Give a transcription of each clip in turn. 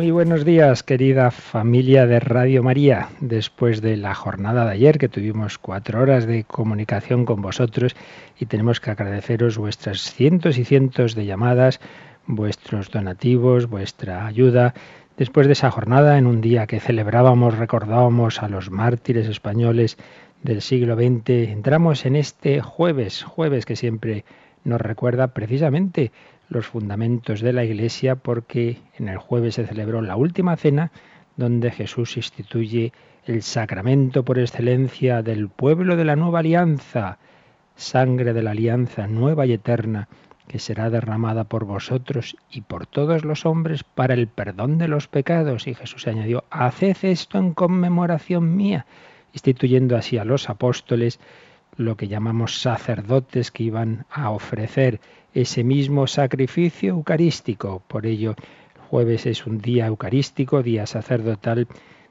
Muy buenos días, querida familia de Radio María. Después de la jornada de ayer, que tuvimos cuatro horas de comunicación con vosotros, y tenemos que agradeceros vuestras cientos y cientos de llamadas, vuestros donativos, vuestra ayuda. Después de esa jornada, en un día que celebrábamos, recordábamos a los mártires españoles del siglo XX, entramos en este jueves, jueves que siempre nos recuerda precisamente los fundamentos de la Iglesia porque en el jueves se celebró la última cena donde Jesús instituye el sacramento por excelencia del pueblo de la nueva alianza, sangre de la alianza nueva y eterna, que será derramada por vosotros y por todos los hombres para el perdón de los pecados. Y Jesús añadió, haced esto en conmemoración mía, instituyendo así a los apóstoles lo que llamamos sacerdotes que iban a ofrecer ese mismo sacrificio eucarístico. Por ello, el jueves es un día eucarístico, día sacerdotal,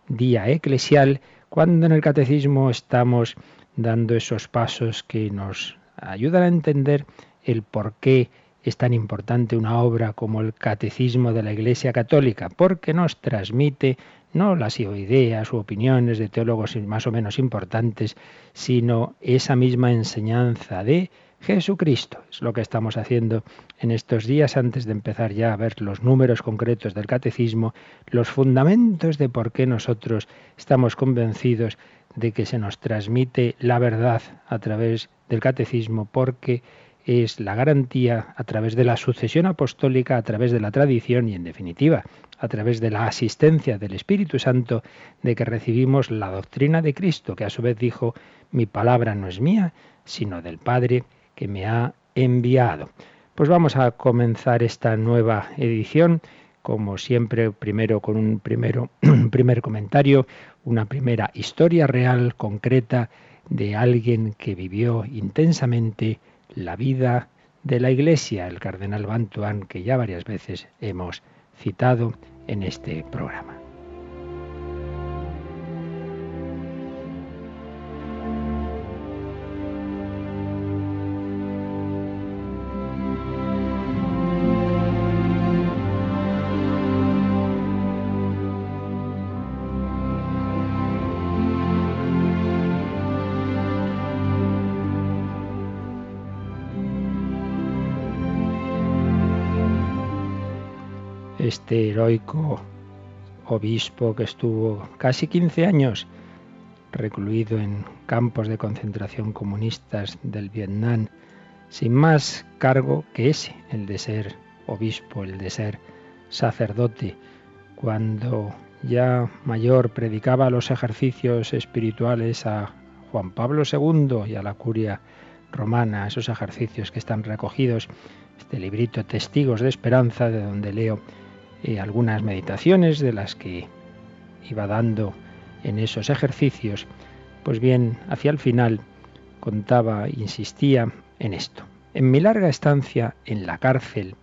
día eclesial, cuando en el catecismo estamos dando esos pasos que nos ayudan a entender el por qué es tan importante una obra como el Catecismo de la Iglesia Católica, porque nos transmite no las ideas u opiniones de teólogos más o menos importantes, sino esa misma enseñanza de Jesucristo. Es lo que estamos haciendo en estos días antes de empezar ya a ver los números concretos del catecismo, los fundamentos de por qué nosotros estamos convencidos de que se nos transmite la verdad a través del catecismo, porque es la garantía a través de la sucesión apostólica, a través de la tradición y, en definitiva, a través de la asistencia del Espíritu Santo, de que recibimos la doctrina de Cristo, que a su vez dijo, mi palabra no es mía, sino del Padre que me ha enviado. Pues vamos a comenzar esta nueva edición, como siempre, primero con un, primero, primer comentario, una primera historia real, concreta, de alguien que vivió intensamente la vida de la Iglesia, el cardenal Bantuán, que ya varias veces hemos citado en este programa. Este heroico obispo que estuvo casi 15 años recluido en campos de concentración comunistas del Vietnam, sin más cargo que ese, el de ser obispo, el de ser sacerdote, cuando ya mayor predicaba los ejercicios espirituales a Juan Pablo II y a la curia romana, esos ejercicios que están recogidos, este librito Testigos de Esperanza, de donde leo eh, algunas meditaciones de las que iba dando en esos ejercicios, pues bien, hacia el final contaba, insistía en esto. En mi larga estancia en la cárcel,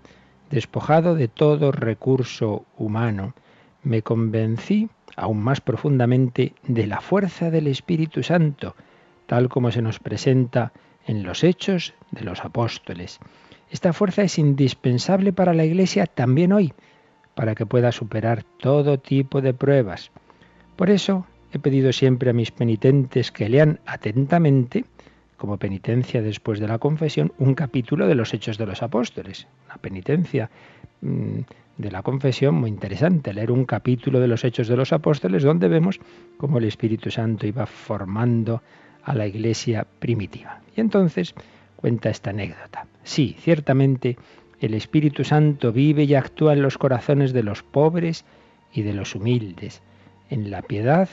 despojado de todo recurso humano, me convencí aún más profundamente de la fuerza del Espíritu Santo, tal como se nos presenta en los hechos de los apóstoles. Esta fuerza es indispensable para la Iglesia también hoy, para que pueda superar todo tipo de pruebas. Por eso he pedido siempre a mis penitentes que lean atentamente, como penitencia después de la confesión, un capítulo de los Hechos de los Apóstoles. Una penitencia mm, de la confesión muy interesante, leer un capítulo de los Hechos de los Apóstoles donde vemos cómo el Espíritu Santo iba formando a la iglesia primitiva. Y entonces cuenta esta anécdota. Sí, ciertamente el Espíritu Santo vive y actúa en los corazones de los pobres y de los humildes, en la piedad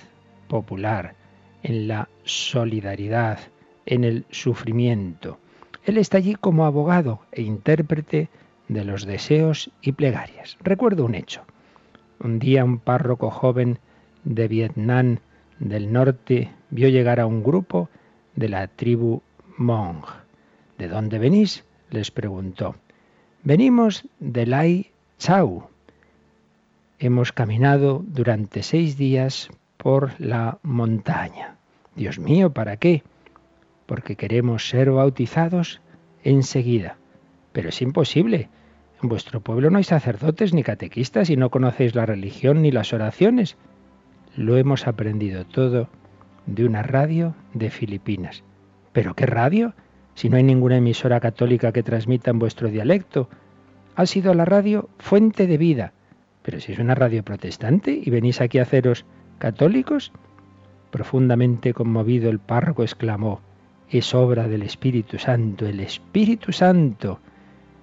popular, en la solidaridad, en el sufrimiento. Él está allí como abogado e intérprete de los deseos y plegarias. Recuerdo un hecho. Un día un párroco joven de Vietnam del norte vio llegar a un grupo de la tribu Hmong. ¿De dónde venís? les preguntó. Venimos de Lai Chau. Hemos caminado durante seis días por la montaña. Dios mío, ¿para qué? Porque queremos ser bautizados enseguida. Pero es imposible. En vuestro pueblo no hay sacerdotes ni catequistas y no conocéis la religión ni las oraciones. Lo hemos aprendido todo de una radio de Filipinas. ¿Pero qué radio? Si no hay ninguna emisora católica que transmita en vuestro dialecto. Ha sido la radio fuente de vida. Pero si es una radio protestante y venís aquí a haceros católicos. Profundamente conmovido el párroco exclamó, es obra del Espíritu Santo, el Espíritu Santo.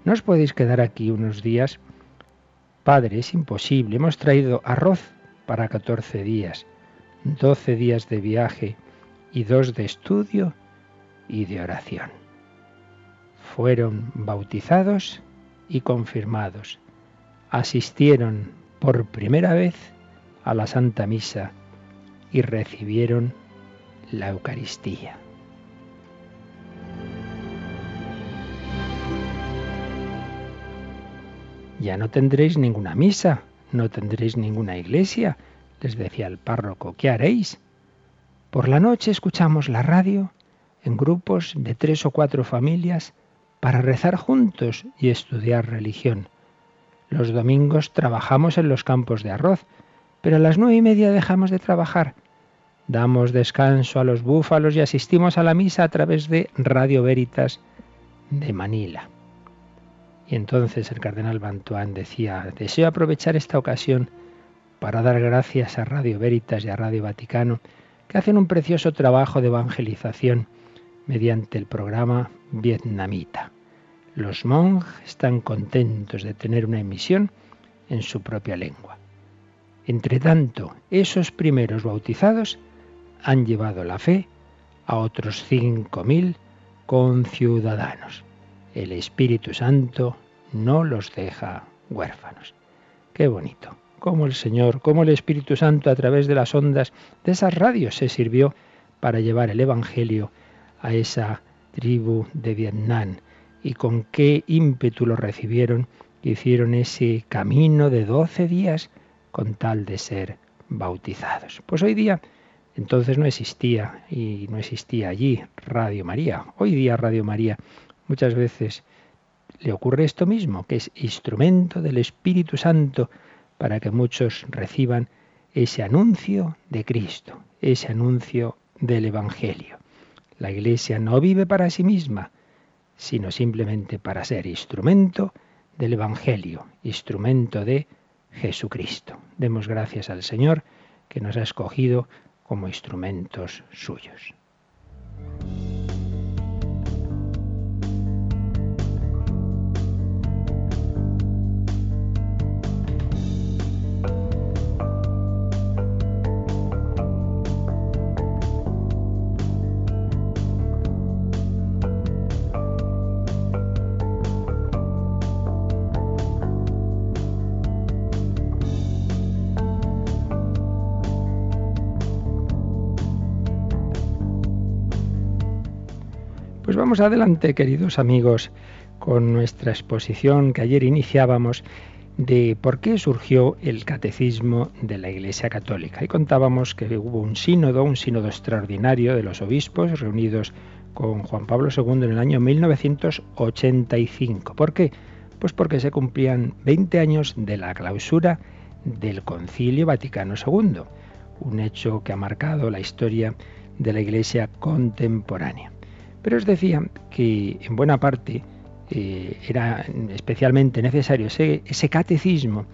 ¿No os podéis quedar aquí unos días? Padre, es imposible. Hemos traído arroz para 14 días, 12 días de viaje y dos de estudio y de oración. Fueron bautizados y confirmados. Asistieron por primera vez a la Santa Misa y recibieron la Eucaristía. Ya no tendréis ninguna misa, no tendréis ninguna iglesia, les decía el párroco, ¿qué haréis? Por la noche escuchamos la radio en grupos de tres o cuatro familias para rezar juntos y estudiar religión. Los domingos trabajamos en los campos de arroz, pero a las nueve y media dejamos de trabajar. Damos descanso a los búfalos y asistimos a la misa a través de Radio Veritas de Manila. Y entonces el cardenal Bantuán decía, deseo aprovechar esta ocasión para dar gracias a Radio Veritas y a Radio Vaticano, que hacen un precioso trabajo de evangelización mediante el programa vietnamita. Los monjes están contentos de tener una emisión en su propia lengua. Entre tanto, esos primeros bautizados han llevado la fe a otros cinco mil conciudadanos. El Espíritu Santo no los deja huérfanos. Qué bonito. Cómo el Señor, cómo el Espíritu Santo a través de las ondas de esas radios se sirvió para llevar el Evangelio a esa tribu de Vietnam y con qué ímpetu lo recibieron, hicieron ese camino de doce días con tal de ser bautizados. Pues hoy día entonces no existía y no existía allí Radio María. Hoy día Radio María muchas veces le ocurre esto mismo, que es instrumento del Espíritu Santo para que muchos reciban ese anuncio de Cristo, ese anuncio del Evangelio. La Iglesia no vive para sí misma, sino simplemente para ser instrumento del Evangelio, instrumento de Jesucristo. Demos gracias al Señor que nos ha escogido como instrumentos suyos. Adelante, queridos amigos, con nuestra exposición que ayer iniciábamos de por qué surgió el catecismo de la Iglesia Católica. Y contábamos que hubo un sínodo, un sínodo extraordinario de los obispos reunidos con Juan Pablo II en el año 1985. ¿Por qué? Pues porque se cumplían 20 años de la clausura del Concilio Vaticano II, un hecho que ha marcado la historia de la Iglesia contemporánea. Pero os decía que en buena parte eh, era especialmente necesario ese, ese catecismo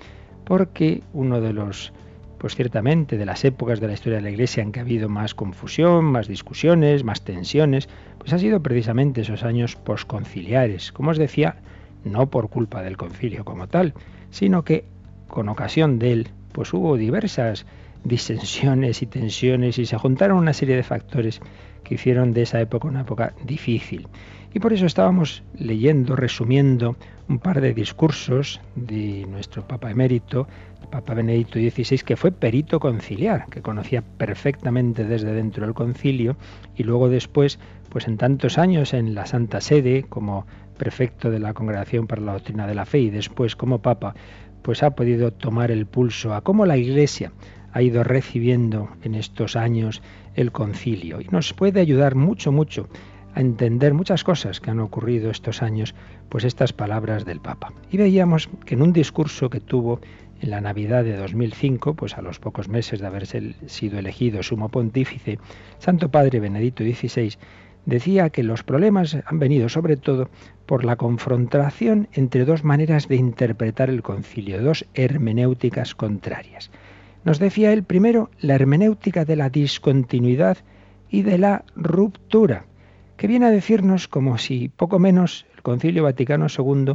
porque uno de los pues ciertamente de las épocas de la historia de la Iglesia en que ha habido más confusión, más discusiones, más tensiones, pues ha sido precisamente esos años posconciliares. Como os decía, no por culpa del concilio como tal, sino que con ocasión de él, pues hubo diversas disensiones y tensiones y se juntaron una serie de factores que hicieron de esa época una época difícil. Y por eso estábamos leyendo, resumiendo un par de discursos de nuestro Papa emérito, Papa Benedicto XVI, que fue perito conciliar, que conocía perfectamente desde dentro del concilio y luego después, pues en tantos años en la Santa Sede, como prefecto de la Congregación para la Doctrina de la Fe y después como Papa, pues ha podido tomar el pulso a cómo la Iglesia ha ido recibiendo en estos años el concilio y nos puede ayudar mucho, mucho a entender muchas cosas que han ocurrido estos años, pues estas palabras del Papa. Y veíamos que en un discurso que tuvo en la Navidad de 2005, pues a los pocos meses de haberse sido elegido sumo pontífice, Santo Padre Benedicto XVI decía que los problemas han venido sobre todo por la confrontación entre dos maneras de interpretar el concilio, dos hermenéuticas contrarias. Nos decía él primero la hermenéutica de la discontinuidad y de la ruptura, que viene a decirnos como si poco menos el Concilio Vaticano II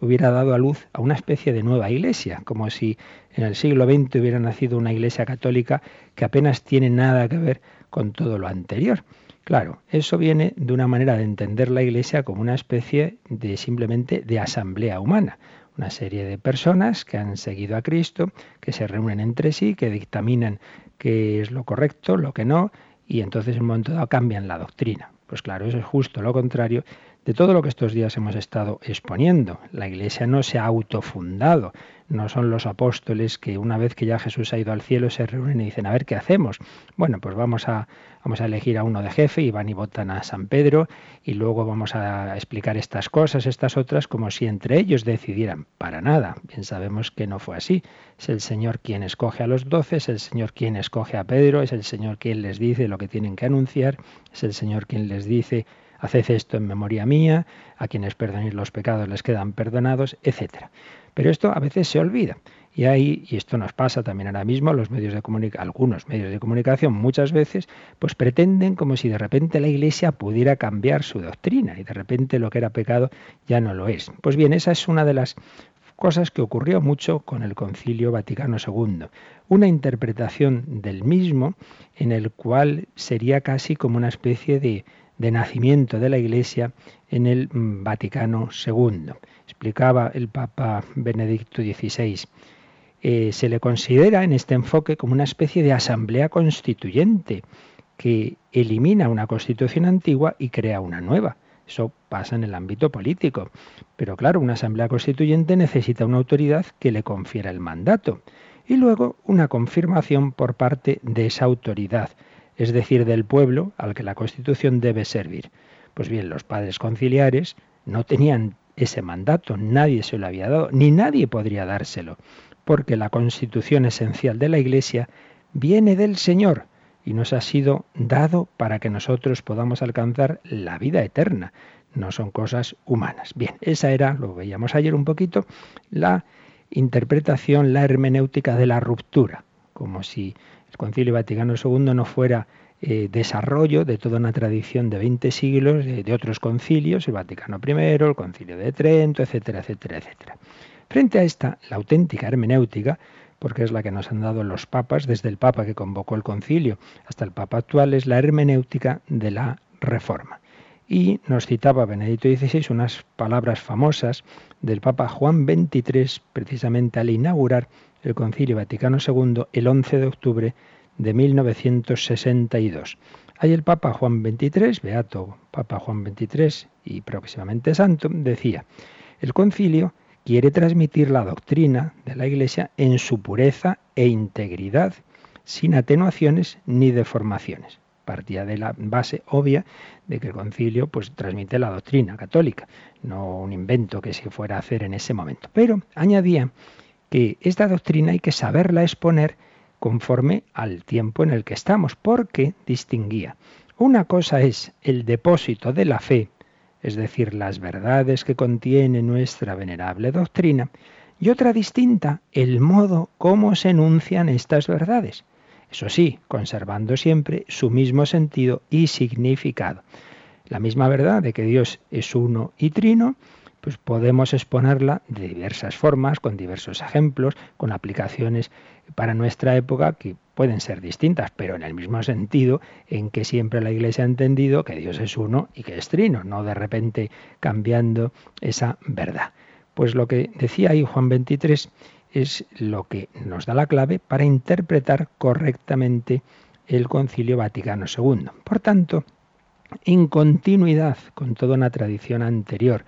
hubiera dado a luz a una especie de nueva iglesia, como si en el siglo XX hubiera nacido una iglesia católica que apenas tiene nada que ver con todo lo anterior. Claro, eso viene de una manera de entender la iglesia como una especie de simplemente de asamblea humana, una serie de personas que han seguido a Cristo, que se reúnen entre sí, que dictaminan qué es lo correcto, lo que no, y entonces en un momento dado cambian la doctrina. Pues claro, eso es justo lo contrario de todo lo que estos días hemos estado exponiendo. La Iglesia no se ha autofundado, no son los apóstoles que una vez que ya Jesús ha ido al cielo se reúnen y dicen, a ver qué hacemos. Bueno, pues vamos a, vamos a elegir a uno de jefe y van y votan a San Pedro y luego vamos a explicar estas cosas, estas otras, como si entre ellos decidieran. Para nada, bien sabemos que no fue así. Es el Señor quien escoge a los doce, es el Señor quien escoge a Pedro, es el Señor quien les dice lo que tienen que anunciar, es el Señor quien les dice haced esto en memoria mía, a quienes perdonéis los pecados les quedan perdonados, etc. Pero esto a veces se olvida. Y ahí, y esto nos pasa también ahora mismo, los medios de algunos medios de comunicación muchas veces, pues pretenden como si de repente la Iglesia pudiera cambiar su doctrina y de repente lo que era pecado ya no lo es. Pues bien, esa es una de las cosas que ocurrió mucho con el Concilio Vaticano II. Una interpretación del mismo en el cual sería casi como una especie de, de nacimiento de la Iglesia en el Vaticano II. Explicaba el Papa Benedicto XVI. Eh, se le considera en este enfoque como una especie de asamblea constituyente que elimina una constitución antigua y crea una nueva. Eso pasa en el ámbito político. Pero claro, una asamblea constituyente necesita una autoridad que le confiera el mandato y luego una confirmación por parte de esa autoridad es decir, del pueblo al que la Constitución debe servir. Pues bien, los padres conciliares no tenían ese mandato, nadie se lo había dado, ni nadie podría dárselo, porque la constitución esencial de la Iglesia viene del Señor y nos ha sido dado para que nosotros podamos alcanzar la vida eterna. No son cosas humanas. Bien, esa era, lo veíamos ayer un poquito, la interpretación, la hermenéutica de la ruptura, como si el Concilio Vaticano II no fuera eh, desarrollo de toda una tradición de 20 siglos de, otros concilios, el Vaticano I, el Concilio de Trento, etcétera, etcétera, etcétera. Frente a esta, la auténtica hermenéutica, porque es la que nos han dado los papas, desde el papa que convocó el concilio hasta el papa actual, es la hermenéutica de la Reforma. Y nos citaba Benedicto XVI unas palabras famosas del Papa Juan XXIII, precisamente al inaugurar el Concilio Vaticano II el 11 de octubre de 1962. Ahí el Papa Juan XXIII, Beato Papa Juan XXIII y próximamente santo, decía, el concilio quiere transmitir la doctrina de la Iglesia en su pureza e integridad, sin atenuaciones ni deformaciones. Partía de la base obvia de que el concilio pues transmite la doctrina católica, no un invento que se fuera a hacer en ese momento. Pero añadía que esta doctrina hay que saberla exponer conforme al tiempo en el que estamos, porque distinguía. Una cosa es el depósito de la fe, es decir, las verdades que contiene nuestra venerable doctrina, y otra distinta, el modo como se enuncian estas verdades. Eso sí, conservando siempre su mismo sentido y significado. La misma verdad de que Dios es uno y trino, pues podemos exponerla de diversas formas, con diversos ejemplos, con aplicaciones para nuestra época que pueden ser distintas, pero en el mismo sentido en que siempre la Iglesia ha entendido que Dios es uno y que es trino, no de repente cambiando esa verdad. Pues lo que decía ahí Juan 23 es lo que nos da la clave para interpretar correctamente el Concilio Vaticano II. Por tanto, en continuidad con toda una tradición anterior,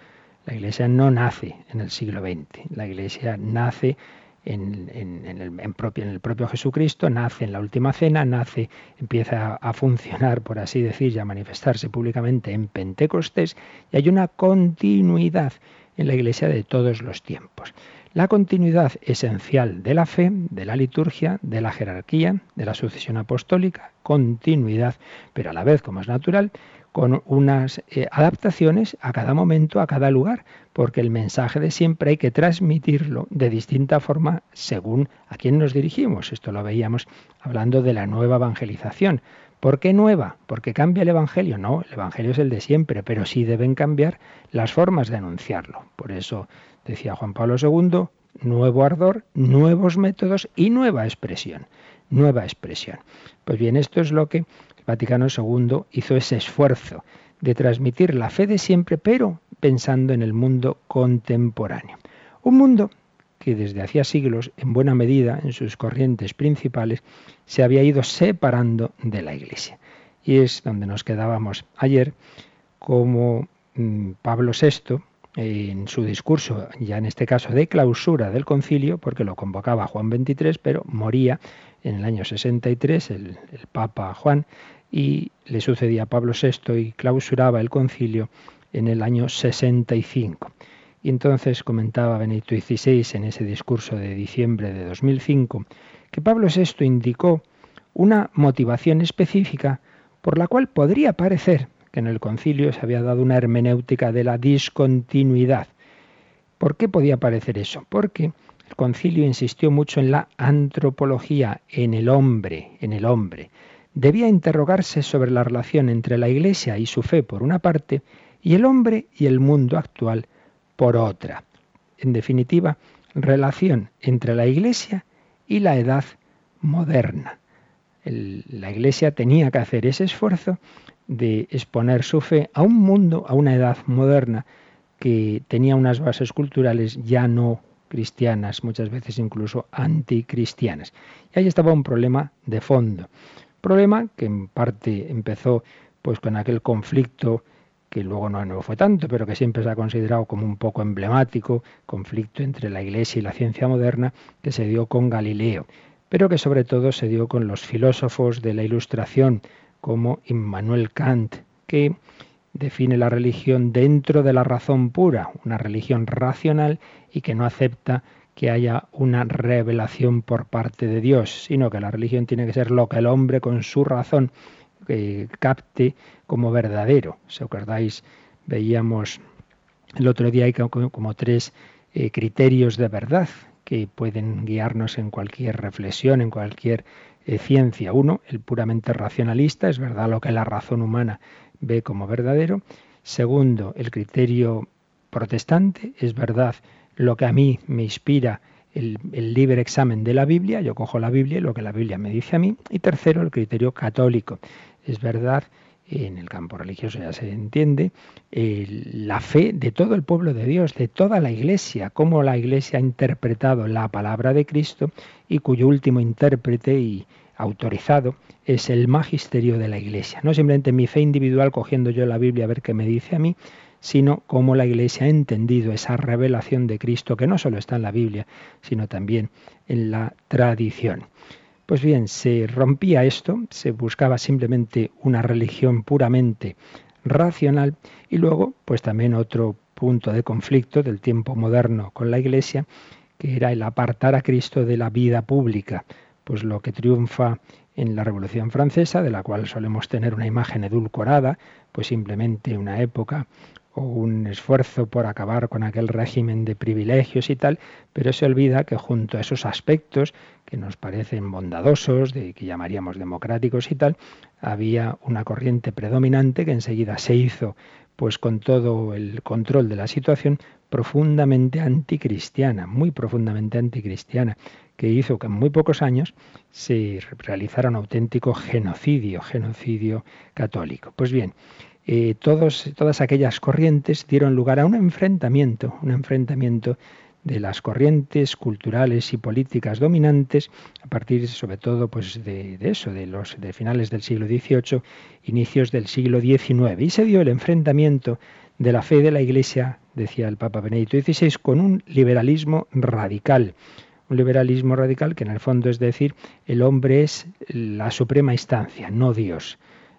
La Iglesia no nace en el siglo XX, la Iglesia nace en, el, propio, en, el, propio, Jesucristo, nace en la última cena, nace, empieza a, funcionar, por así decir, y a manifestarse públicamente en Pentecostés, y hay una continuidad en la Iglesia de todos los tiempos. La continuidad esencial de la fe, de la liturgia, de la jerarquía, de la sucesión apostólica, continuidad, pero a la vez, como es natural, con unas eh, adaptaciones a cada momento, a cada lugar, porque el mensaje de siempre hay que transmitirlo de distinta forma según a quién nos dirigimos. Esto lo veíamos hablando de la nueva evangelización. ¿Por qué nueva? ¿Porque cambia el Evangelio? No, el Evangelio es el de siempre, pero sí deben cambiar las formas de anunciarlo. Por eso decía Juan Pablo II, nuevo ardor, nuevos métodos y nueva expresión. Nueva expresión. Pues bien, esto es lo que Vaticano II hizo ese esfuerzo de transmitir la fe de siempre, pero pensando en el mundo contemporáneo. Un mundo que desde hacía siglos, en buena medida, en sus corrientes principales, se había ido separando de la Iglesia. Y es donde nos quedábamos ayer, como mm, Pablo VI, en su discurso, ya en este caso de clausura del concilio, porque lo convocaba Juan XXIII, pero moría en el año 63 el, el Papa Juan y le sucedía a Pablo VI y clausuraba el concilio en el año 65. Y entonces comentaba Benito XVI en ese discurso de diciembre de 2005 que Pablo VI indicó una motivación específica por la cual podría parecer que en el concilio se había dado una hermenéutica de la discontinuidad. ¿Por qué podía parecer eso? Porque el concilio insistió mucho en la antropología, en el hombre, en el hombre. Debía interrogarse sobre la relación entre la Iglesia y su fe por una parte y el hombre y el mundo actual por otra. En definitiva, relación entre la Iglesia y la edad moderna. la Iglesia tenía que hacer ese esfuerzo de exponer su fe a un mundo, a una edad moderna que tenía unas bases culturales ya no cristianas, muchas veces incluso anticristianas. Y ahí estaba un problema de fondo. Problema que en parte empezó pues con aquel conflicto que luego no, no fue tanto, pero que siempre se ha considerado como un poco emblemático, conflicto entre la Iglesia y la ciencia moderna, que se dio con Galileo, pero que sobre todo se dio con los filósofos de la Ilustración, como Immanuel Kant, que define la religión dentro de la razón pura, una religión racional y que no acepta que haya una revelación por parte de Dios, sino que la religión tiene que ser lo que el hombre con su razón eh, capte como verdadero. Si acordáis, veíamos el otro día hay como, tres eh, criterios de verdad que pueden guiarnos en cualquier reflexión, en cualquier eh, ciencia. Uno, el puramente racionalista, es verdad lo que la razón humana ve como verdadero. Segundo, el criterio protestante, es verdad lo que a mí me inspira el, libre examen de la Biblia, yo cojo la Biblia y lo que la Biblia me dice a mí. Y tercero, el criterio católico, es verdad en el campo religioso ya se entiende, la fe de todo el pueblo de Dios, de toda la Iglesia, cómo la Iglesia ha interpretado la palabra de Cristo y cuyo último intérprete y autorizado es el magisterio de la Iglesia. No simplemente mi fe individual cogiendo yo la Biblia a ver qué me dice a mí, sino cómo la Iglesia ha entendido esa revelación de Cristo que no solo está en la Biblia, sino también en la tradición. Pues bien, se rompía esto, se buscaba simplemente una religión puramente racional y luego, pues también otro punto de conflicto del tiempo moderno con la Iglesia, que era el apartar a Cristo de la vida pública, pues lo que triunfa en la Revolución Francesa, de la cual solemos tener una imagen edulcorada, pues simplemente una época o un esfuerzo por acabar con aquel régimen de privilegios y tal, pero se olvida que junto a esos aspectos que nos parecen bondadosos, de que llamaríamos democráticos y tal, había una corriente predominante que enseguida se hizo pues con todo el control de la situación profundamente anticristiana, muy profundamente anticristiana, que hizo que en muy pocos años se realizara un auténtico genocidio, genocidio católico. Pues bien, eh, todas aquellas corrientes dieron lugar a un enfrentamiento, un enfrentamiento de las corrientes culturales y políticas dominantes a partir sobre todo pues de, eso de los de finales del siglo XVIII inicios del siglo XIX y se dio el enfrentamiento de la fe de la Iglesia, decía el Papa Benedicto XVI, con un liberalismo radical. Un liberalismo radical que en el fondo es decir, el hombre es la suprema instancia, no Dios.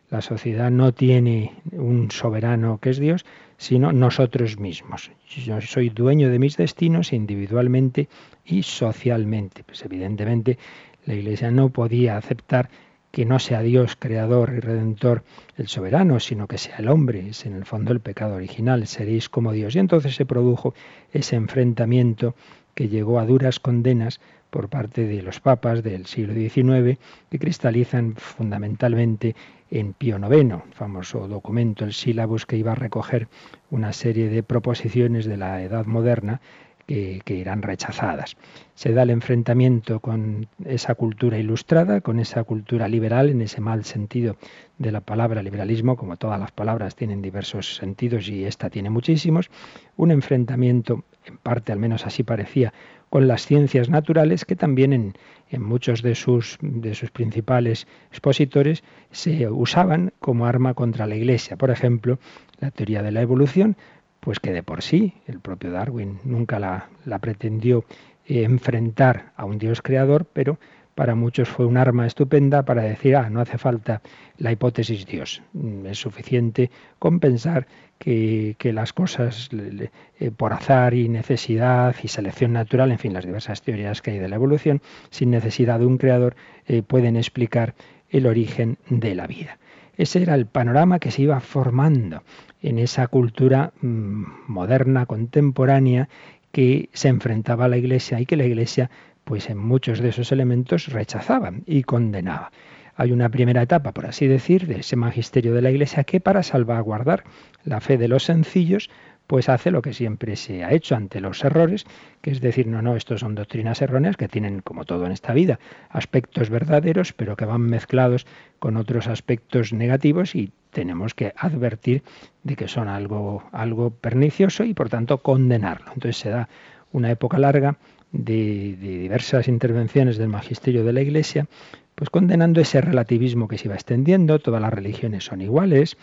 La sociedad no tiene un soberano que es Dios, sino nosotros mismos. Yo soy dueño de mis destinos individualmente y socialmente. Pues evidentemente la Iglesia no podía aceptar que no sea Dios creador y redentor el soberano, sino que sea el hombre, es en el fondo el pecado original, seréis como Dios. Y entonces se produjo ese enfrentamiento que llegó a duras condenas por parte de los papas del siglo XIX, que cristalizan fundamentalmente en Pío IX, famoso documento, el sílabus que iba a recoger una serie de proposiciones de la Edad Moderna que, que, irán rechazadas. Se da el enfrentamiento con esa cultura ilustrada, con esa cultura liberal, en ese mal sentido de la palabra liberalismo, como todas las palabras tienen diversos sentidos y esta tiene muchísimos, un enfrentamiento, en parte al menos así parecía, con las ciencias naturales que también en, en muchos de sus, de sus principales expositores se usaban como arma contra la Iglesia. Por ejemplo, la teoría de la evolución, pues que de por sí el propio Darwin nunca la, la pretendió eh, enfrentar a un Dios creador, pero para muchos fue un arma estupenda para decir, ah, no hace falta la hipótesis Dios, mm, es suficiente compensar que, las cosas eh, por azar y necesidad y selección natural, en fin, las diversas teorías que hay de la evolución, sin necesidad de un creador, eh, pueden explicar el origen de la vida. Ese era el panorama que se iba formando en esa cultura mm, moderna, contemporánea, que se enfrentaba a la Iglesia y que la Iglesia pues en muchos de esos elementos rechazaba y condenaba. Hay una primera etapa, por así decir, de ese magisterio de la Iglesia que para salvaguardar la fe de los sencillos, pues hace lo que siempre se ha hecho ante los errores, que es decir, no, no, estos son doctrinas erróneas que tienen, como todo en esta vida, aspectos verdaderos, pero que van mezclados con otros aspectos negativos y tenemos que advertir de que son algo, algo pernicioso y por tanto condenarlo. Entonces se da una época larga de, diversas intervenciones del magisterio de la Iglesia, pues condenando ese relativismo que se iba extendiendo, todas las religiones son iguales,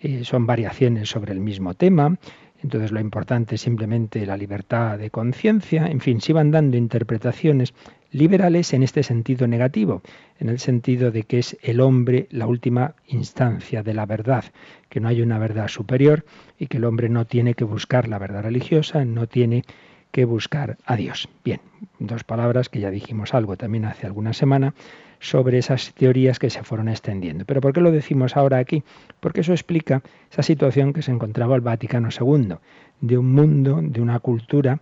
eh, son variaciones sobre el mismo tema, entonces lo importante es simplemente la libertad de conciencia, en fin, se iban dando interpretaciones liberales en este sentido negativo, en el sentido de que es el hombre la última instancia de la verdad, que no hay una verdad superior y que el hombre no tiene que buscar la verdad religiosa, no tiene que buscar a Dios. Bien, dos palabras que ya dijimos algo también hace alguna semana sobre esas teorías que se fueron extendiendo. Pero ¿por qué lo decimos ahora aquí? Porque eso explica esa situación que se encontraba el Vaticano II, de un mundo, de una cultura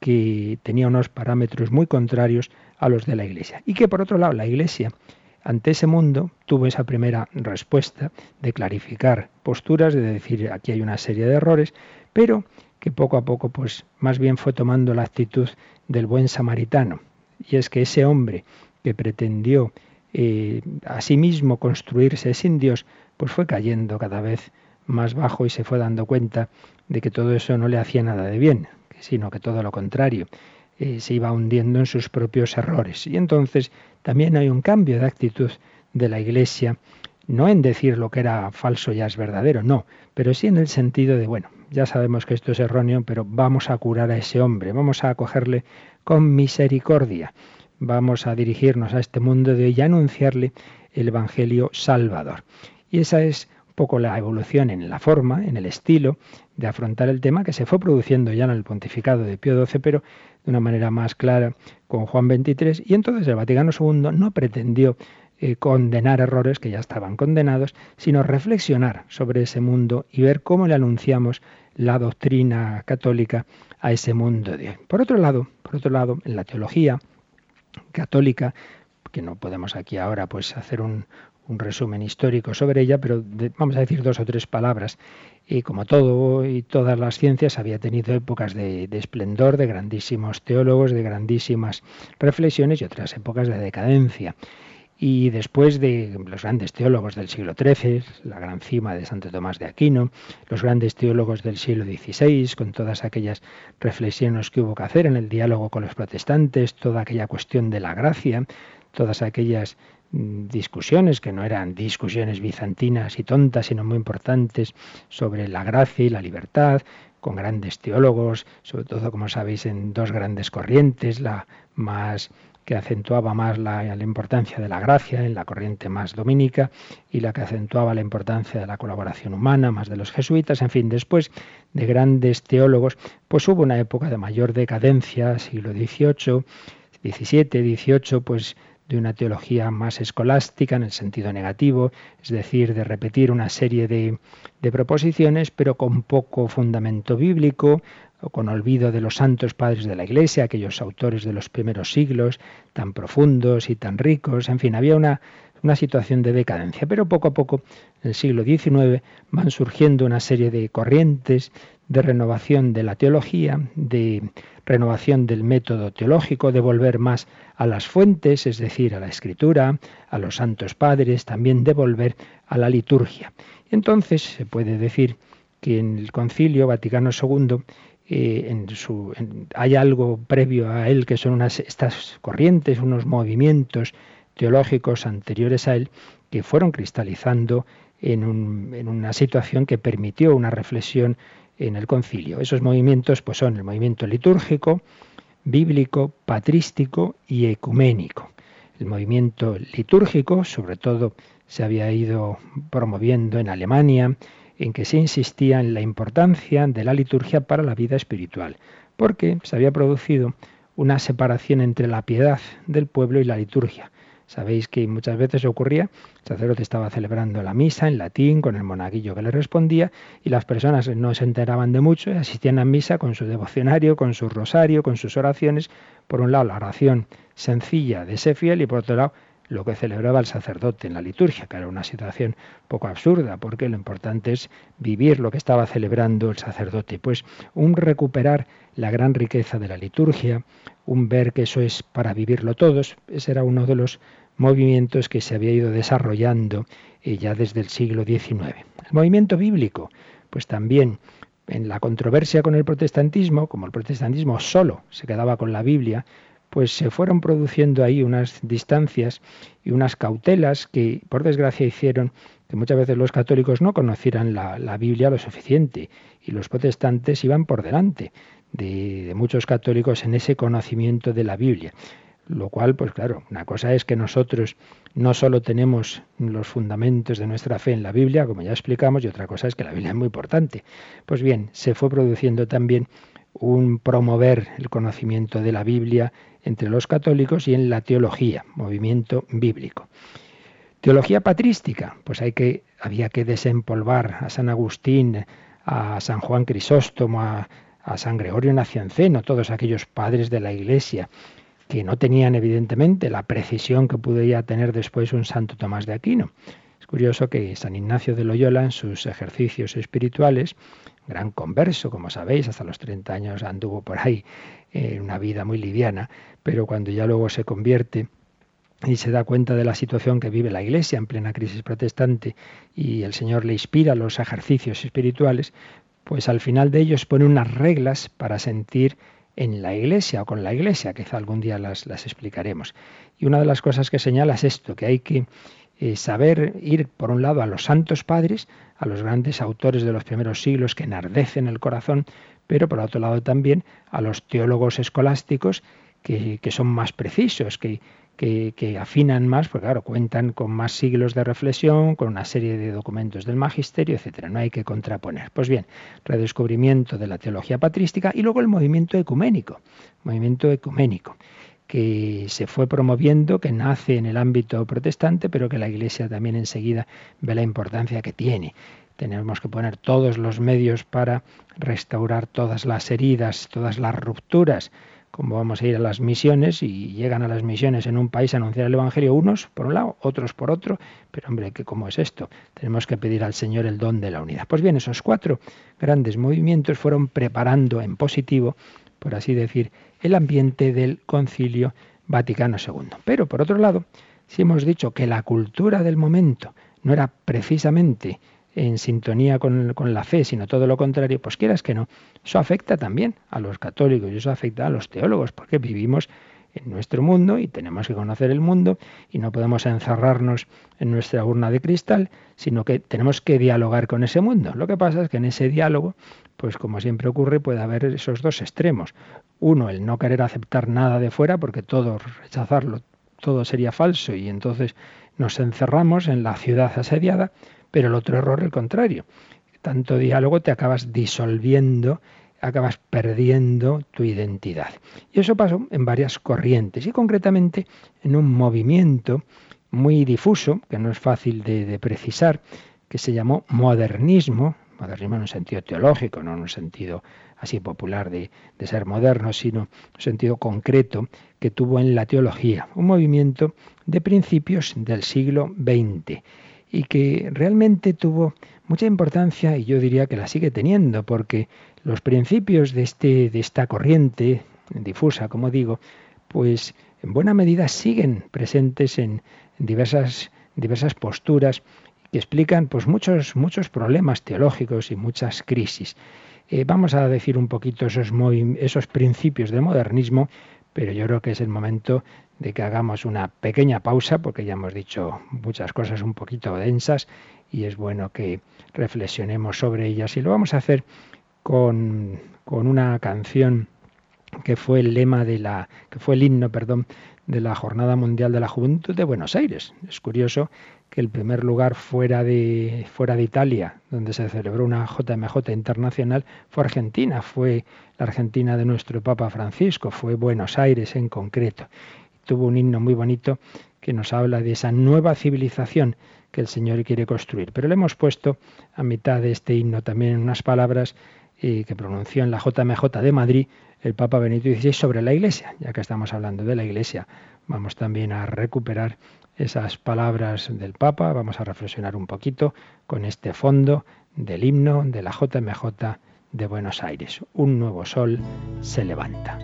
que tenía unos parámetros muy contrarios a los de la Iglesia. Y que por otro lado la Iglesia ante ese mundo tuvo esa primera respuesta de clarificar posturas, de decir aquí hay una serie de errores, pero que poco a poco pues más bien fue tomando la actitud del buen samaritano. Y es que ese hombre que pretendió eh, a sí mismo construirse sin Dios, pues fue cayendo cada vez más bajo y se fue dando cuenta de que todo eso no le hacía nada de bien, sino que todo lo contrario, eh, se iba hundiendo en sus propios errores. Y entonces también hay un cambio de actitud de la Iglesia, no en decir lo que era falso ya es verdadero, no, pero sí en el sentido de, bueno, ya sabemos que esto es erróneo, pero vamos a curar a ese hombre, vamos a acogerle con misericordia, vamos a dirigirnos a este mundo de hoy y anunciarle el Evangelio Salvador. Y esa es un poco la evolución en la forma, en el estilo de afrontar el tema que se fue produciendo ya en el pontificado de Pío XII, pero de una manera más clara con Juan XXIII. Y entonces el Vaticano II no pretendió eh, condenar errores que ya estaban condenados, sino reflexionar sobre ese mundo y ver cómo le anunciamos la doctrina católica a ese mundo de hoy. Por otro lado, por otro lado, en la teología católica, que no podemos aquí ahora pues hacer un, resumen histórico sobre ella, pero vamos a decir dos o tres palabras. Y como todo y todas las ciencias, había tenido épocas de, de, esplendor, de grandísimos teólogos, de grandísimas reflexiones y otras épocas de decadencia. Y después de los grandes teólogos del siglo XIII, la gran cima de Santo Tomás de Aquino, los grandes teólogos del siglo XVI, con todas aquellas reflexiones que hubo que hacer en el diálogo con los protestantes, toda aquella cuestión de la gracia, todas aquellas mm, discusiones que no eran discusiones bizantinas y tontas, sino muy importantes sobre la gracia y la libertad, con grandes teólogos, sobre todo, como sabéis, en dos grandes corrientes, la más que acentuaba más la, importancia de la gracia en la corriente más dominica y la que acentuaba la importancia de la colaboración humana, más de los jesuitas, en fin, después de grandes teólogos, pues hubo una época de mayor decadencia, siglo XVIII, XVII, XVIII, pues de una teología más escolástica en el sentido negativo, es decir, de repetir una serie de, de proposiciones, pero con poco fundamento bíblico, con olvido de los santos padres de la Iglesia, aquellos autores de los primeros siglos, tan profundos y tan ricos, en fin, había una, una situación de decadencia, pero poco a poco, en el siglo XIX, van surgiendo una serie de corrientes de renovación de la teología, de renovación del método teológico, de volver más a las fuentes, es decir, a la escritura, a los santos padres, también de volver a la liturgia. Entonces se puede decir que en el Concilio Vaticano II eh, en su, hay algo previo a él que son unas, estas corrientes, unos movimientos teológicos anteriores a él que fueron cristalizando en, en, una situación que permitió una reflexión en el concilio. Esos movimientos pues son el movimiento litúrgico, bíblico, patrístico y ecuménico. El movimiento litúrgico, sobre todo, se había ido promoviendo en Alemania, en que se insistía en la importancia de la liturgia para la vida espiritual, porque se había producido una separación entre la piedad del pueblo y la liturgia. Sabéis que muchas veces ocurría, el sacerdote estaba celebrando la misa en latín con el monaguillo que le respondía y las personas no se enteraban de mucho asistían a misa con su devocionario, con su rosario, con sus oraciones. Por un lado la oración sencilla de ese y por otro lado lo que celebraba el sacerdote en la liturgia, que era una situación poco absurda, porque lo importante es vivir lo que estaba celebrando el sacerdote. Pues un recuperar la gran riqueza de la liturgia, un ver que eso es para vivirlo todos, ese era uno de los movimientos que se había ido desarrollando eh, ya desde el siglo XIX. El movimiento bíblico, pues también en la controversia con el protestantismo, como el protestantismo solo se quedaba con la Biblia, pues se fueron produciendo ahí unas distancias y unas cautelas que, por desgracia, hicieron que muchas veces los católicos no conocieran la, Biblia lo suficiente y los protestantes iban por delante de, de muchos católicos en ese conocimiento de la Biblia. Lo cual, pues claro, una cosa es que nosotros no solo tenemos los fundamentos de nuestra fe en la Biblia, como ya explicamos, y otra cosa es que la Biblia es muy importante. Pues bien, se fue produciendo también un promover el conocimiento de la Biblia entre los católicos y en la teología, movimiento bíblico. Teología patrística, pues hay que, había que desempolvar a San Agustín, a San Juan Crisóstomo, a, San Gregorio Nacianceno, todos aquellos padres de la Iglesia, que no tenían evidentemente la precisión que podía tener después un Santo Tomás de Aquino. Es curioso que San Ignacio de Loyola en sus ejercicios espirituales gran converso, como sabéis, hasta los 30 años anduvo por ahí en una vida muy liviana, pero cuando ya luego se convierte y se da cuenta de la situación que vive la Iglesia en plena crisis protestante y el Señor le inspira los ejercicios espirituales, pues al final de ellos pone unas reglas para sentir en la Iglesia o con la Iglesia, quizá algún día las explicaremos. Y una de las cosas que señala es esto, que hay que eh, saber ir, por un lado, a los santos padres, a los grandes autores de los primeros siglos que enardecen el corazón, pero por otro lado también a los teólogos escolásticos que, son más precisos, que, que, afinan más, porque claro, cuentan con más siglos de reflexión, con una serie de documentos del magisterio, etcétera. No hay que contraponer. Pues bien, redescubrimiento de la teología patrística y luego el movimiento ecuménico. Movimiento ecuménico que se fue promoviendo, que nace en el ámbito protestante, pero que la Iglesia también enseguida ve la importancia que tiene. Tenemos que poner todos los medios para restaurar todas las heridas, todas las rupturas. Como vamos a ir a las misiones y llegan a las misiones en un país a anunciar el Evangelio, unos por un lado, otros por otro, pero hombre, ¿cómo es esto? Tenemos que pedir al Señor el don de la unidad. Pues bien, esos cuatro grandes movimientos fueron preparando en positivo, por así decir, el ambiente del concilio Vaticano II. Pero por otro lado, si hemos dicho que la cultura del momento no era precisamente en sintonía con, la fe, sino todo lo contrario, pues quieras que no, eso afecta también a los católicos y eso afecta a los teólogos, porque vivimos en nuestro mundo y tenemos que conocer el mundo y no podemos encerrarnos en nuestra urna de cristal, sino que tenemos que dialogar con ese mundo. Lo que pasa es que en ese diálogo, pues como siempre ocurre, puede haber esos dos extremos. Uno, el no querer aceptar nada de fuera, porque todo rechazarlo, todo sería falso y entonces nos encerramos en la ciudad asediada, pero el otro error, el contrario. Tanto diálogo te acabas disolviendo acabas perdiendo tu identidad. Y eso pasó en varias corrientes y concretamente en un movimiento muy difuso, que no es fácil de, precisar, que se llamó modernismo, modernismo en un sentido teológico, no en un sentido así popular de, de, ser moderno, sino en un sentido concreto que tuvo en la teología, un movimiento de principios del siglo XX y que realmente tuvo mucha importancia y yo diría que la sigue teniendo, porque los principios de, este, de esta corriente difusa, como digo, pues en buena medida siguen presentes en, diversas, diversas posturas que explican pues muchos, muchos problemas teológicos y muchas crisis. Eh, vamos a decir un poquito esos, esos principios del modernismo, pero yo creo que es el momento de que hagamos una pequeña pausa, porque ya hemos dicho muchas cosas un poquito densas y es bueno que reflexionemos sobre ellas. Y lo vamos a hacer con, una canción que fue el lema de la, que fue el himno, perdón, de la Jornada Mundial de la Juventud de Buenos Aires. Es curioso que el primer lugar fuera de, fuera de Italia, donde se celebró una JMJ internacional, fue Argentina, fue la Argentina de nuestro Papa Francisco, fue Buenos Aires en concreto. Tuvo un himno muy bonito que nos habla de esa nueva civilización que el Señor quiere construir. Pero le hemos puesto a mitad de este himno también unas palabras y que pronunció en la JMJ de Madrid el Papa Benito XVI sobre la Iglesia. Ya que estamos hablando de la Iglesia, vamos también a recuperar esas palabras del Papa, vamos a reflexionar un poquito con este fondo del himno de la JMJ de Buenos Aires. Un nuevo sol se levanta.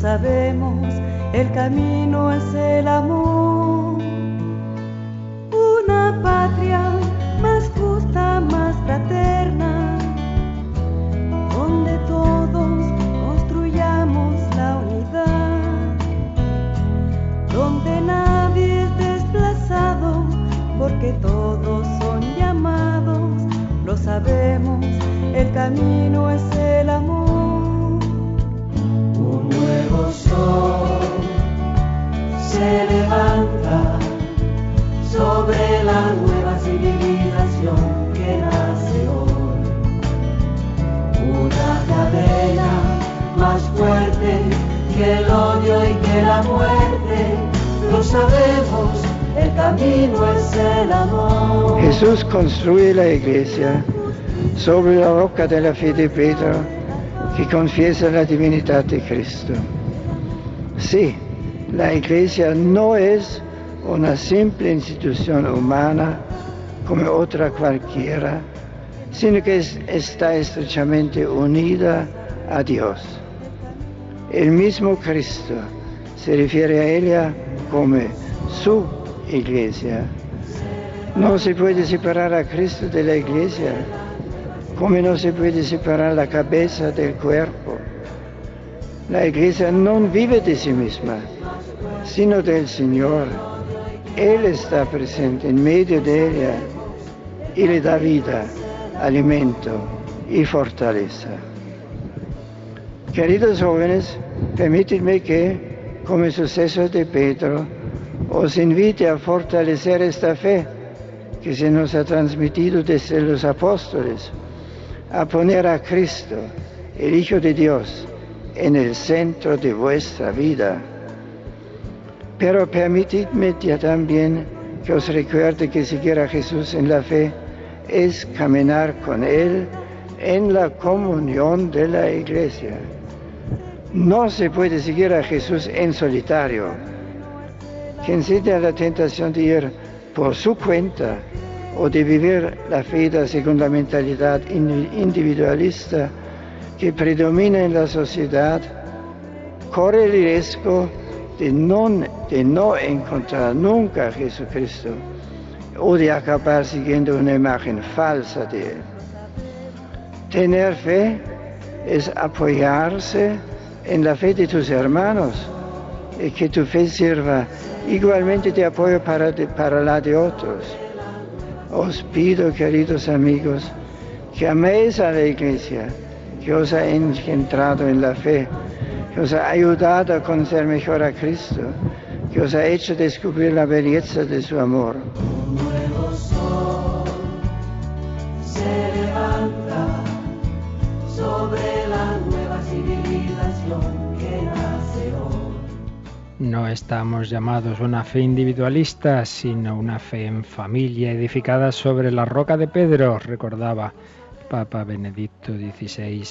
Sabemos, el camino es el amor. Una patria más justa, más fraterna, donde todos construyamos la unidad, donde nadie es desplazado, porque todos son lo sabemos, el camino es el amor. se levanta sobre la nueva civilización que nace hoy. Una cadena más fuerte que el odio y que la muerte. Lo sabemos, es el amor. Jesús construye la iglesia sobre la roca de la fe de Pedro que confiesa la divinidad de Cristo. Sí, la iglesia no es una simple institución humana como otra cualquiera, sino que está estrechamente unida a Dios. El mismo Cristo se refiere a ella como su iglesia. No se puede separar a Cristo de la iglesia, como no se puede separar la cabeza del cuerpo. La iglesia no vive de sí misma, sino del Señor. Él está presente en medio de ella y le da vida, alimento y fortaleza. Queridos jóvenes, permítidme que, como sucesor de Pedro, os invite a fortalecer esta fe que se nos ha transmitido desde los apóstoles, a poner a Cristo, el Hijo de Dios, en el centro de vuestra vida. Pero permitidme también que os recuerde que seguir a Jesús en la fe es caminar con Él en la comunión de la iglesia. No se puede seguir a Jesús en solitario. Quien la tentación de ir por su cuenta o de vivir la fe según la mentalidad individualista que predomina en la sociedad, corre el riesgo de no, de no encontrar nunca a Jesucristo o de acabar siguiendo una imagen falsa de Él. Tener fe es apoyarse en la fe de tus hermanos que tu fe sirva igualmente de apoyo para, para la de otros. Os pido, queridos amigos, que améis a la iglesia, que os ha engendrado en la fe, que os ha ayudado a conocer mejor a Cristo, que os ha hecho descubrir la belleza de su amor. No estamos llamados a una fe individualista, sino una fe en familia edificada sobre la roca de Pedro, recordaba Papa Benedicto XVI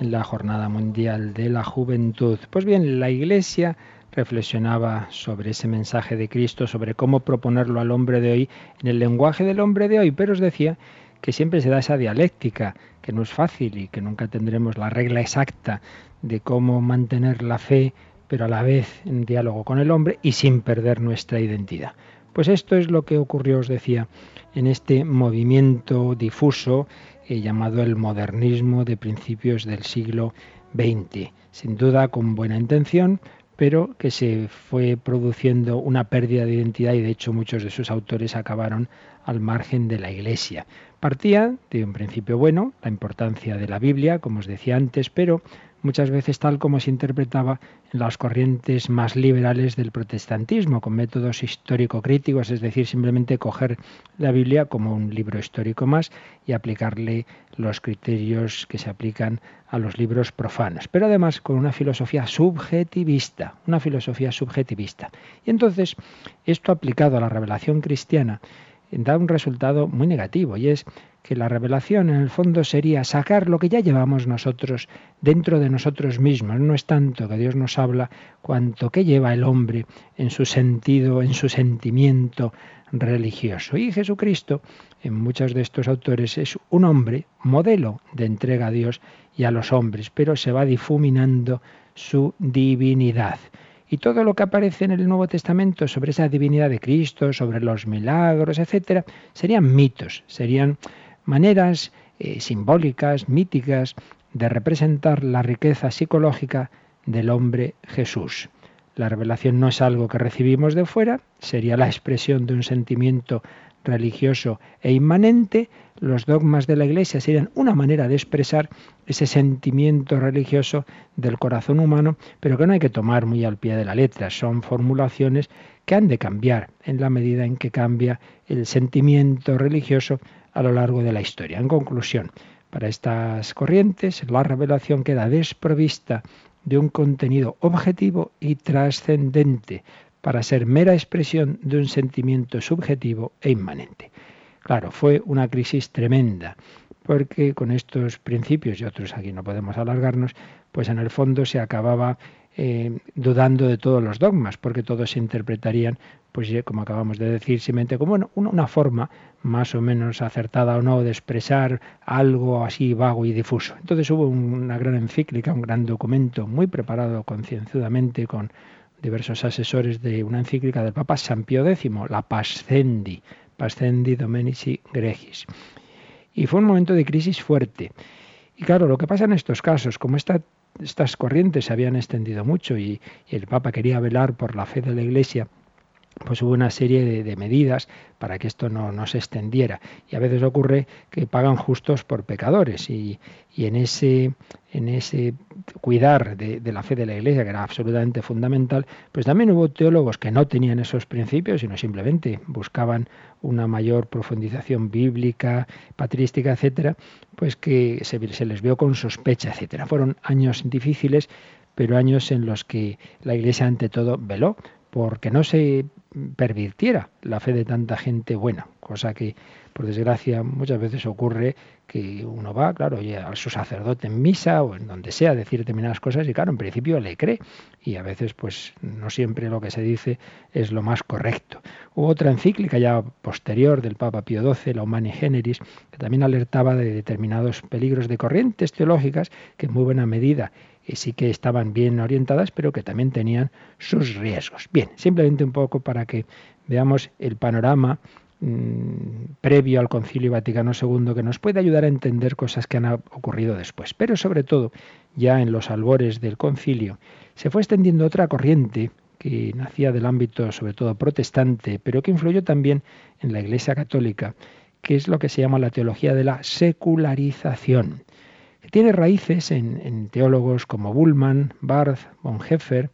en la Jornada Mundial de la Juventud. Pues bien, la Iglesia reflexionaba sobre ese mensaje de Cristo, sobre cómo proponerlo al hombre de hoy en el lenguaje del hombre de hoy, pero os decía que siempre se da esa dialéctica, que no es fácil y que nunca tendremos la regla exacta de cómo mantener la fe pero a la vez en diálogo con el hombre y sin perder nuestra identidad. Pues esto es lo que ocurrió, os decía, en este movimiento difuso eh, llamado el modernismo de principios del siglo XX. Sin duda con buena intención, pero que se fue produciendo una pérdida de identidad y de hecho muchos de sus autores acabaron al margen de la Iglesia. Partía de un principio bueno, la importancia de la Biblia, como os decía antes, pero muchas veces tal como se interpretaba en las corrientes más liberales del protestantismo, con métodos histórico-críticos, es decir, simplemente coger la Biblia como un libro histórico más y aplicarle los criterios que se aplican a los libros profanos, pero además con una filosofía subjetivista, una filosofía subjetivista. Y entonces, esto aplicado a la revelación cristiana, da un resultado muy negativo y es que la revelación en el fondo sería sacar lo que ya llevamos nosotros dentro de nosotros mismos. No es tanto que Dios nos habla cuanto que lleva el hombre en su sentido, en su sentimiento religioso. Y Jesucristo, en muchos de estos autores, es un hombre modelo de entrega a Dios y a los hombres, pero se va difuminando su divinidad. Y todo lo que aparece en el Nuevo Testamento sobre esa divinidad de Cristo, sobre los milagros, etcétera, serían mitos, serían maneras eh, simbólicas, míticas, de representar la riqueza psicológica del hombre Jesús. La revelación no es algo que recibimos de fuera, sería la expresión de un sentimiento religioso e inmanente, los dogmas de la Iglesia serían una manera de expresar ese sentimiento religioso del corazón humano, pero que no hay que tomar muy al pie de la letra. Son formulaciones que han de cambiar en la medida en que cambia el sentimiento religioso a lo largo de la historia. En conclusión, para estas corrientes, la revelación queda desprovista de un contenido objetivo y trascendente para ser mera expresión de un sentimiento subjetivo e inmanente. Claro, fue una crisis tremenda, porque con estos principios y otros aquí no podemos alargarnos, pues en el fondo se acababa eh, dudando de todos los dogmas, porque todos se interpretarían, pues como acabamos de decir, simplemente como una forma más o menos acertada o no de expresar algo así vago y difuso. Entonces hubo una gran encíclica, un gran documento muy preparado concienzudamente con diversos asesores de una encíclica del Papa San Pío X, la Pascendi, Pascendi Domenici Gregis. Y fue un momento de crisis fuerte. Y claro, lo que pasa en estos casos, como estas corrientes se habían extendido mucho y, el Papa quería velar por la fe de la Iglesia, pues hubo una serie de, medidas para que esto no, se extendiera. Y a veces ocurre que pagan justos por pecadores. Y, en, ese, en ese cuidar de, la fe de la Iglesia, que era absolutamente fundamental, pues también hubo teólogos que no tenían esos principios, sino simplemente buscaban una mayor profundización bíblica, patrística, etcétera, pues que se, se les vio con sospecha, etcétera. Fueron años difíciles, pero años en los que la Iglesia ante todo veló porque no se pervirtiera la fe de tanta gente buena, cosa que por desgracia muchas veces ocurre que uno va, claro, oye a su sacerdote en misa o en donde sea a decir determinadas cosas y claro, en principio le cree y a veces pues no siempre lo que se dice es lo más correcto. Hubo otra encíclica ya posterior del Papa Pío XII, la Humani Generis, que también alertaba de determinados peligros de corrientes teológicas que en muy buena medida sí que estaban bien orientadas, pero que también tenían sus riesgos. Bien, simplemente un poco para que veamos el panorama Mm, previo al Concilio Vaticano II que nos puede ayudar a entender cosas que han ocurrido después. Pero sobre todo, ya en los albores del concilio, se fue extendiendo otra corriente que nacía del ámbito sobre todo protestante, pero que influyó también en la Iglesia Católica, que es lo que se llama la teología de la secularización, tiene raíces en, teólogos como Bullman, Barth, Bonhoeffer,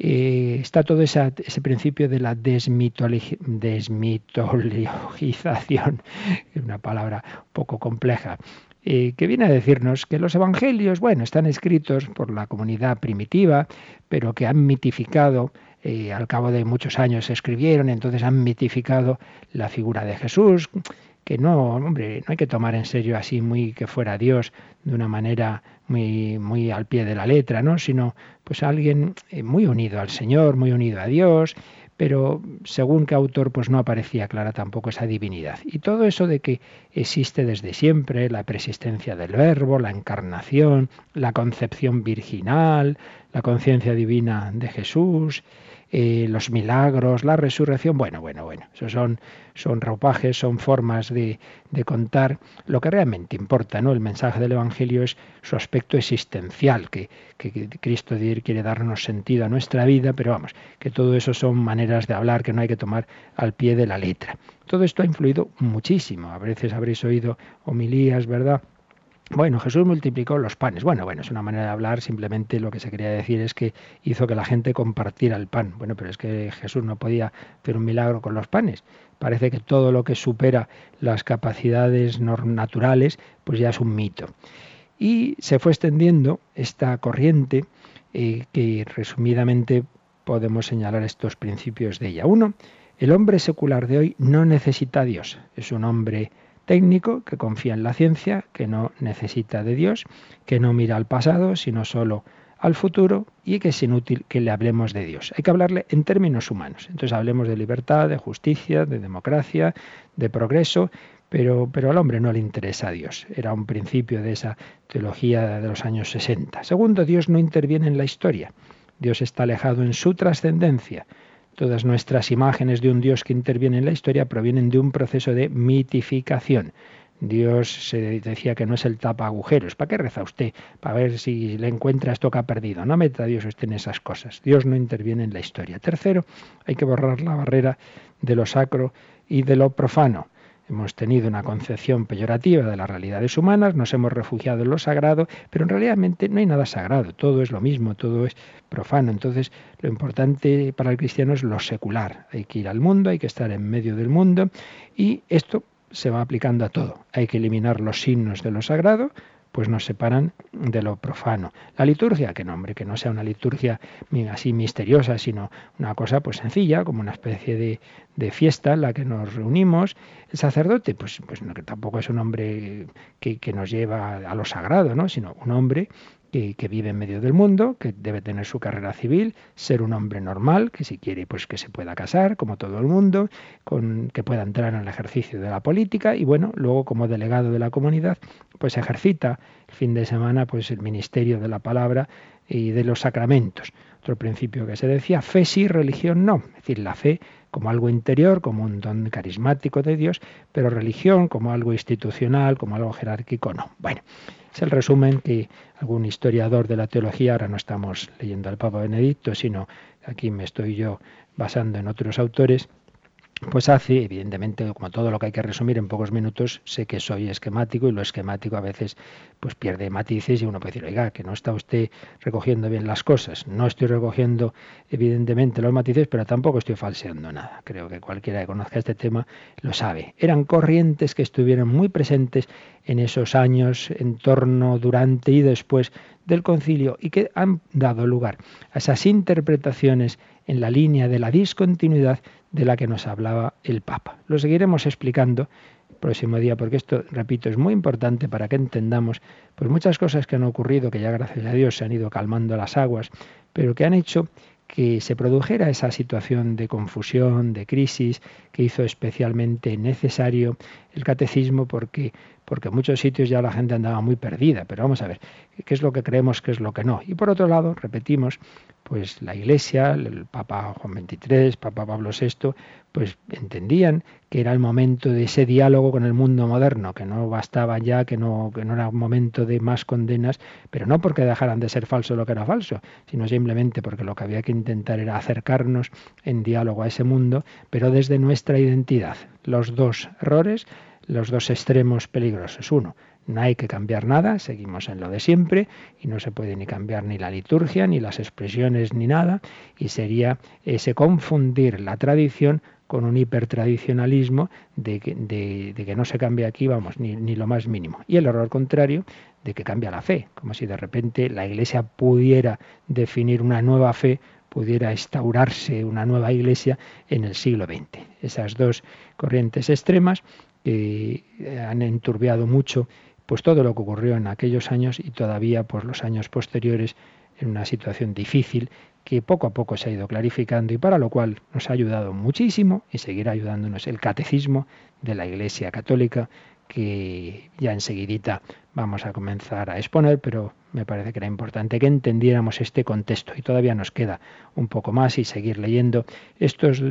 eh, está todo ese principio de la desmitologización, una palabra poco compleja, eh, que viene a decirnos que los evangelios, bueno, están escritos por la comunidad primitiva, pero que han mitificado eh, al cabo de muchos años se escribieron, entonces han mitificado la figura de Jesús, que no, hombre, no hay que tomar en serio así muy que fuera Dios de una manera muy, muy al pie de la letra, ¿no? Sino pues alguien eh, muy unido al Señor, muy unido a Dios, pero según qué autor pues no aparecía clara tampoco esa divinidad. Y todo eso de que existe desde siempre la persistencia del verbo, la encarnación, la concepción virginal, la conciencia divina de Jesús, eh, los milagros, la resurrección. Bueno, bueno, bueno, esos son, son ropajes, son formas de, de, contar lo que realmente importa, ¿no? El mensaje del Evangelio es su aspecto existencial, que, que Cristo quiere darnos sentido a nuestra vida, pero vamos, que todo eso son maneras de hablar que no hay que tomar al pie de la letra. Todo esto ha influido muchísimo. A veces habréis oído homilías, ¿verdad? Bueno, Jesús multiplicó los panes. Bueno, bueno, es una manera de hablar, simplemente lo que se quería decir es que hizo que la gente compartiera el pan. Bueno, pero es que Jesús no podía hacer un milagro con los panes. Parece que todo lo que supera las capacidades naturales, pues ya es un mito. Y se fue extendiendo esta corriente eh, que resumidamente podemos señalar estos principios de ella. Uno, el hombre secular de hoy no necesita a Dios. Es un hombre técnico que confía en la ciencia, que no necesita de Dios, que no mira al pasado, sino solo al futuro y que es inútil que le hablemos de Dios. Hay que hablarle en términos humanos. Entonces hablemos de libertad, de justicia, de democracia, de progreso, pero, pero al hombre no le interesa a Dios. Era un principio de esa teología de los años 60. Segundo, Dios no interviene en la historia. Dios está alejado en su trascendencia. Todas nuestras imágenes de un Dios que interviene en la historia provienen de un proceso de mitificación. Dios se decía que no es el tapa agujeros. ¿Para qué reza usted? Para ver si le encuentra esto que ha perdido. No meta a Dios usted en esas cosas. Dios no interviene en la historia. Tercero, hay que borrar la barrera de lo sacro y de lo profano. Hemos tenido una concepción peyorativa de las realidades humanas, nos hemos refugiado en lo sagrado, pero en realidad no hay nada sagrado, todo es lo mismo, todo es profano. Entonces, lo importante para el cristiano es lo secular. Hay que ir al mundo, hay que estar en medio del mundo y esto se va aplicando a todo. Hay que eliminar los signos de lo sagrado, pues nos separan de lo profano. La liturgia, que nombre, que no sea una liturgia así misteriosa, sino una cosa pues sencilla, como una especie de, de fiesta en la que nos reunimos. El sacerdote, pues, pues no, que tampoco es un hombre que, que nos lleva a lo sagrado, ¿no? sino un hombre que, vive en medio del mundo, que debe tener su carrera civil, ser un hombre normal, que si quiere, pues que se pueda casar, como todo el mundo, con, que pueda entrar en el ejercicio de la política y bueno, luego como delegado de la comunidad, pues ejercita el fin de semana pues el ministerio de la palabra y de los sacramentos. Otro principio que se decía, fe sí, religión no. Es decir, la fe como algo interior, como un don carismático de Dios, pero religión como algo institucional, como algo jerárquico, no. Bueno, es el resumen que algún historiador de la teología, ahora no estamos leyendo al Papa Benedicto, sino aquí me estoy yo basando en otros autores, pues hace, evidentemente, como todo lo que hay que resumir en pocos minutos, sé que soy esquemático y lo esquemático a veces pues pierde matices y uno puede decir, oiga, que no está usted recogiendo bien las cosas. No estoy recogiendo evidentemente los matices, pero tampoco estoy falseando nada. Creo que cualquiera que conozca este tema lo sabe. Eran corrientes que estuvieron muy presentes en esos años, en torno, durante y después del concilio y que han dado lugar a esas interpretaciones en la línea de la discontinuidad de la que nos hablaba el Papa. Lo seguiremos explicando el próximo día porque esto, repito, es muy importante para que entendamos pues muchas cosas que han ocurrido, que ya gracias a Dios se han ido calmando las aguas, pero que han hecho que se produjera esa situación de confusión, de crisis, que hizo especialmente necesario el catecismo porque porque en muchos sitios ya la gente andaba muy perdida, pero vamos a ver, ¿qué es lo que creemos, qué es lo que no? Y por otro lado, repetimos, pues la Iglesia, el Papa Juan XXIII, Papa Pablo VI, pues entendían que era el momento de ese diálogo con el mundo moderno, que no bastaba ya, que no, que no era un momento de más condenas, pero no porque dejaran de ser falso lo que era falso, sino simplemente porque lo que había que intentar era acercarnos en diálogo a ese mundo, pero desde nuestra identidad. Los dos errores los dos extremos peligrosos. Uno, no hay que cambiar nada, seguimos en lo de siempre y no se puede ni cambiar ni la liturgia, ni las expresiones, ni nada, y sería ese confundir la tradición con un hipertradicionalismo de que, de, que no se cambie aquí, vamos, ni, ni, lo más mínimo. Y el error contrario de que cambia la fe, como si de repente la Iglesia pudiera definir una nueva fe, pudiera instaurarse una nueva Iglesia en el siglo XX. Esas dos corrientes extremas que han enturbiado mucho pues todo lo que ocurrió en aquellos años y todavía por los años posteriores en una situación difícil que poco a poco se ha ido clarificando y para lo cual nos ha ayudado muchísimo y seguirá ayudándonos el catecismo de la Iglesia Católica que ya enseguidita vamos a comenzar a exponer, pero me parece que era importante que entendiéramos este contexto y todavía nos queda un poco más y seguir leyendo estos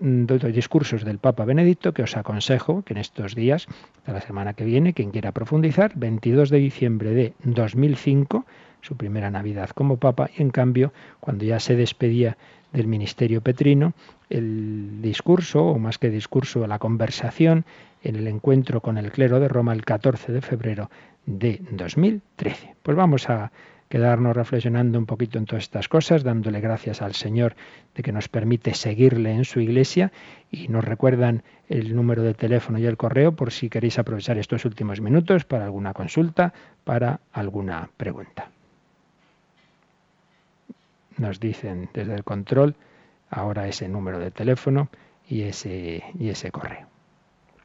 dos discursos del Papa Benedicto que os aconsejo que en estos días, de la semana que viene, quien quiera profundizar, 22 de diciembre de 2005, su primera Navidad como Papa, y en cambio, cuando ya se despedía del ministerio petrino, el discurso, o más que discurso, la conversación en el encuentro con el clero de Roma el 14 de febrero de 2013. Pues vamos a quedarnos reflexionando un poquito en todas estas cosas, dándole gracias al Señor de que nos permite seguirle en su iglesia y nos recuerdan el número de teléfono y el correo por si queréis aprovechar estos últimos minutos para alguna consulta, para alguna pregunta. Nos dicen desde el control ahora ese número de teléfono y ese, y ese correo.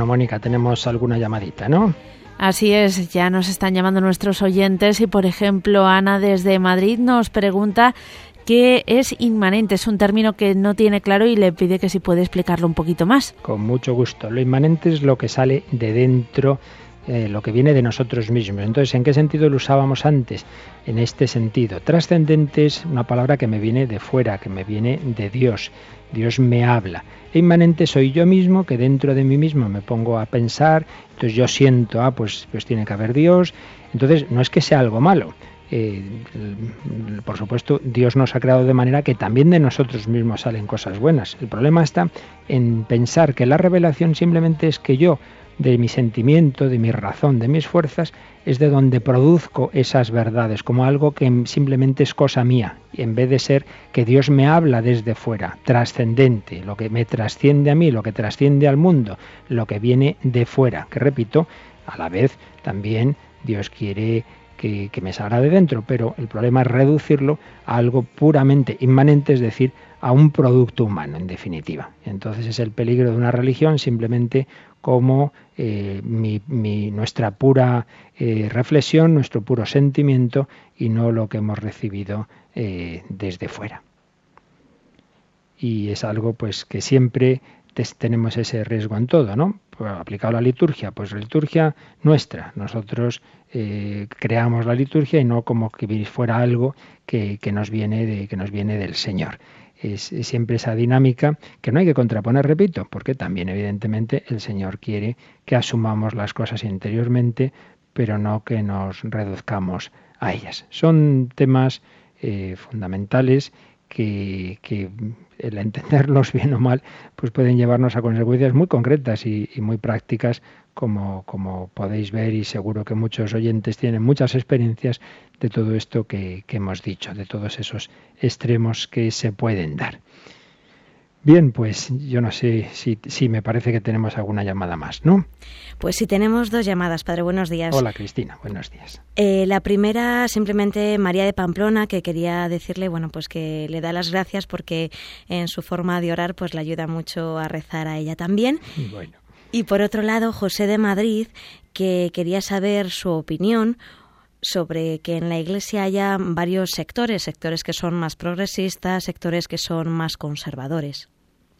Bueno, Mónica, tenemos alguna llamadita, ¿no? Así es, ya nos están llamando nuestros oyentes y, por ejemplo, Ana desde Madrid nos pregunta qué es inmanente. Es un término que no tiene claro y le pide que si puede explicarlo un poquito más. Con mucho gusto. Lo inmanente es lo que sale de dentro eh, lo que viene de nosotros mismos. Entonces, ¿en qué sentido lo usábamos antes? En este sentido. Trascendente es una palabra que me viene de fuera, que me viene de Dios. Dios me habla. E inmanente soy yo mismo, que dentro de mí mismo me pongo a pensar, entonces yo siento, ah, pues, pues tiene que haber Dios. Entonces, no es que sea algo malo. Eh, por supuesto, Dios nos ha creado de manera que también de nosotros mismos salen cosas buenas. El problema está en pensar que la revelación simplemente es que yo, de mi sentimiento, de mi razón, de mis fuerzas, es de donde produzco esas verdades, como algo que simplemente es cosa mía, en vez de ser que Dios me habla desde fuera, trascendente, lo que me trasciende a mí, lo que trasciende al mundo, lo que viene de fuera, que repito, a la vez también Dios quiere que, que me salga de dentro, pero el problema es reducirlo a algo puramente inmanente, es decir, a un producto humano, en definitiva. Entonces es el peligro de una religión simplemente como eh, nuestra pura eh, reflexión, nuestro puro sentimiento y no lo que hemos recibido eh, desde fuera. Y es algo pues que siempre tenemos ese riesgo en todo, ¿no? Pues, aplicado a la liturgia, pues la liturgia nuestra, nosotros creamos la liturgia y no como que fuera algo que, nos viene de, que nos viene del Señor es, siempre esa dinámica que no hay que contraponer, repito, porque también evidentemente el Señor quiere que asumamos las cosas interiormente, pero no que nos reduzcamos a ellas. Son temas eh, fundamentales que, el entenderlos bien o mal, pues pueden llevarnos a consecuencias muy concretas y, muy prácticas, como, como, podéis ver, y seguro que muchos oyentes tienen muchas experiencias de todo esto que, hemos dicho, de todos esos extremos que se pueden dar. Bien, pues yo no sé si, si, me parece que tenemos alguna llamada más, ¿no? Pues sí, tenemos dos llamadas, padre. Buenos días. Hola, Cristina. Buenos días. Eh, la primera, simplemente María de Pamplona, que quería decirle, bueno, pues que le da las gracias porque en su forma de orar, pues le ayuda mucho a rezar a ella también. Bueno. Y por otro lado, José de Madrid, que quería saber su opinión sobre que en la Iglesia haya varios sectores, sectores que son más progresistas, sectores que son más conservadores.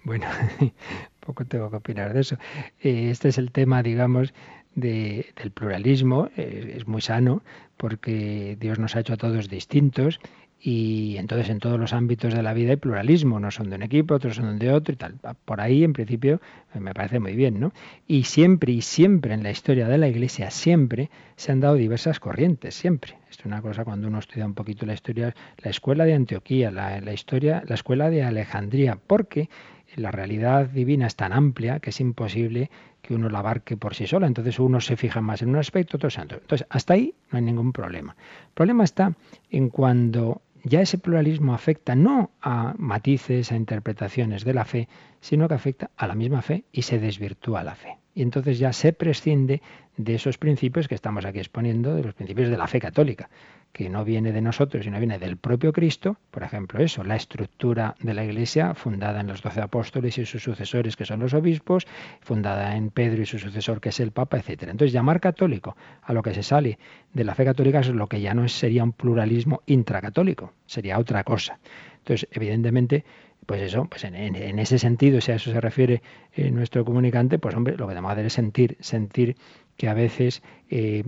Bueno, poco tengo que opinar de eso. Eh, este es el tema, digamos, de, del pluralismo. Eh, es muy sano porque Dios nos ha hecho a todos distintos y entonces en todos los ámbitos de la vida hay pluralismo, no son de un equipo, otros son de otro y tal. Por ahí, en principio, me parece muy bien, ¿no? Y siempre y siempre en la historia de la Iglesia, siempre se han dado diversas corrientes, siempre. Esto es una cosa cuando uno estudia un poquito la historia, la escuela de Antioquía, la, historia, la escuela de Alejandría, porque la realidad divina es tan amplia que es imposible que uno la abarque por sí sola. Entonces uno se fija más en un aspecto, otro en otro. Entonces, hasta ahí no hay ningún problema. El problema está en cuando ya ese pluralismo afecta no a matices, a interpretaciones de la fe, sino que afecta a la misma fe y se desvirtúa la fe. Y entonces ya se prescinde de esos principios que estamos aquí exponiendo, de los principios de la fe católica que no viene de nosotros, sino viene del propio Cristo, por ejemplo eso, la estructura de la Iglesia fundada en los doce apóstoles y sus sucesores, que son los obispos, fundada en Pedro y su sucesor, que es el Papa, etc. Entonces llamar católico a lo que se sale de la fe católica es lo que ya no sería un pluralismo intracatólico, sería otra cosa. Entonces, evidentemente, pues eso, pues en, ese sentido, si a eso se refiere eh, nuestro comunicante, pues hombre, lo que debemos hacer es sentir, sentir que a veces eh,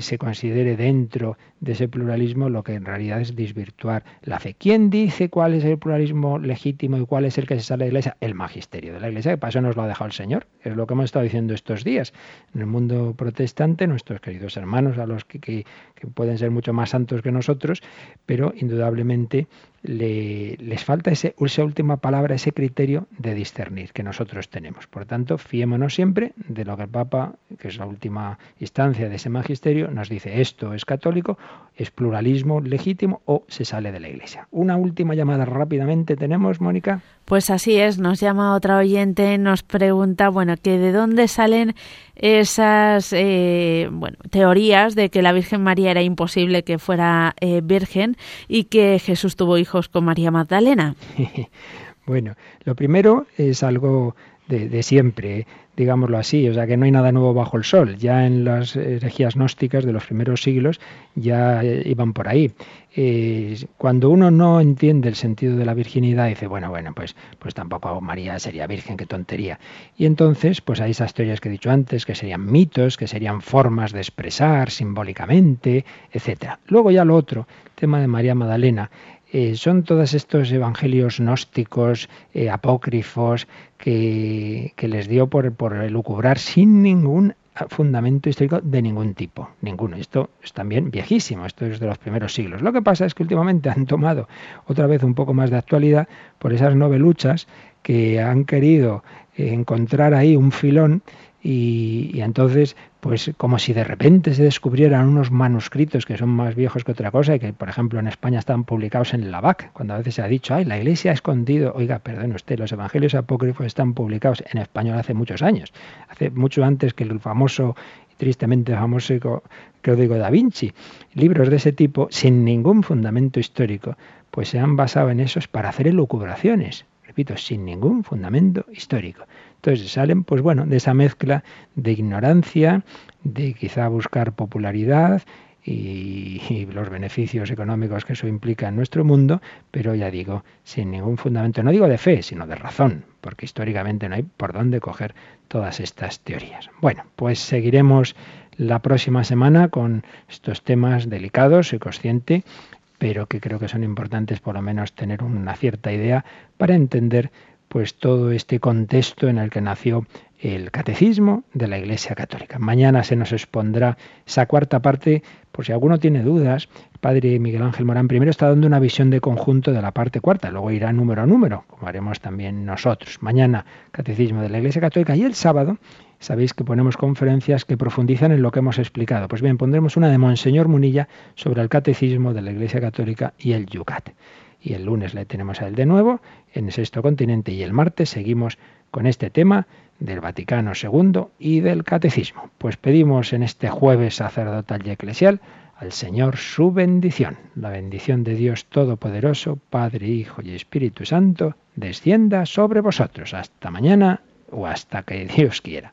se considere dentro de ese pluralismo lo que en realidad es desvirtuar la fe. ¿Quién dice cuál es el pluralismo legítimo y cuál es el que se sale de la iglesia? El magisterio de la iglesia, que para eso nos lo ha dejado el Señor. Es lo que hemos estado diciendo estos días. En el mundo protestante, nuestros queridos hermanos, a los que, pueden ser mucho más santos que nosotros, pero indudablemente le, les falta esa última palabra, ese criterio de discernir que nosotros tenemos. Por tanto, fiémonos siempre de lo que el Papa, que es la última instancia de ese magisterio nos dice esto es católico, es pluralismo legítimo o se sale de la Iglesia. Una última llamada rápidamente tenemos, Mónica. Pues así es, nos llama otra oyente, nos pregunta, bueno, que de dónde salen esas eh, bueno, teorías de que la Virgen María era imposible que fuera eh, virgen y que Jesús tuvo hijos con María Magdalena. bueno, lo primero es algo de, siempre, digámoslo así, o sea que no hay nada nuevo bajo el sol. Ya en las herejías gnósticas de los primeros siglos ya iban por ahí. Eh, cuando uno no entiende el sentido de la virginidad, dice, bueno, bueno, pues, pues tampoco María sería virgen, qué tontería. Y entonces, pues hay esas teorías que he dicho antes, que serían mitos, que serían formas de expresar simbólicamente, etcétera. Luego ya lo otro, tema de María Magdalena, eh, son todos estos evangelios gnósticos, eh, apócrifos, que, les dio por, por lucubrar sin ningún fundamento histórico de ningún tipo, ninguno. Esto es también viejísimo, esto es de los primeros siglos. Lo que pasa es que últimamente han tomado otra vez un poco más de actualidad por esas noveluchas que han querido encontrar ahí un filón y, entonces, pues como si de repente se descubrieran unos manuscritos que son más viejos que otra cosa y que, por ejemplo, en España están publicados en la BAC, cuando a veces se ha dicho, ay, la Iglesia ha escondido, oiga, perdone usted, los evangelios apócrifos están publicados en español hace muchos años, hace mucho antes que el famoso tristemente famoso Código da Vinci. Libros de ese tipo, sin ningún fundamento histórico, pues se han basado en esos para hacer elucubraciones, repito, sin ningún fundamento histórico. Entonces salen, pues bueno, de esa mezcla de ignorancia, de quizá buscar popularidad y, los beneficios económicos que eso implica en nuestro mundo, pero ya digo, sin ningún fundamento, no digo de fe, sino de razón, porque históricamente no hay por dónde coger todas estas teorías. Bueno, pues seguiremos la próxima semana con estos temas delicados, soy consciente, pero que creo que son importantes por lo menos tener una cierta idea para entender pues todo este contexto en el que nació el catecismo de la Iglesia Católica. Mañana se nos expondrá esa cuarta parte, por si alguno tiene dudas, el padre Miguel Ángel Morán primero está dando una visión de conjunto de la parte cuarta, luego irá número a número, como haremos también nosotros. Mañana catecismo de la Iglesia Católica y el sábado sabéis que ponemos conferencias que profundizan en lo que hemos explicado. Pues bien, pondremos una de Monseñor Munilla sobre el catecismo de la Iglesia Católica y el Yucat y el lunes le tenemos a él de nuevo en Sexto Continente y el martes seguimos con este tema del Vaticano II y del Catecismo. Pues pedimos en este jueves sacerdotal y eclesial al Señor su bendición. La bendición de Dios Todopoderoso, Padre, Hijo y Espíritu Santo, descienda sobre vosotros. Hasta mañana o hasta que Dios quiera.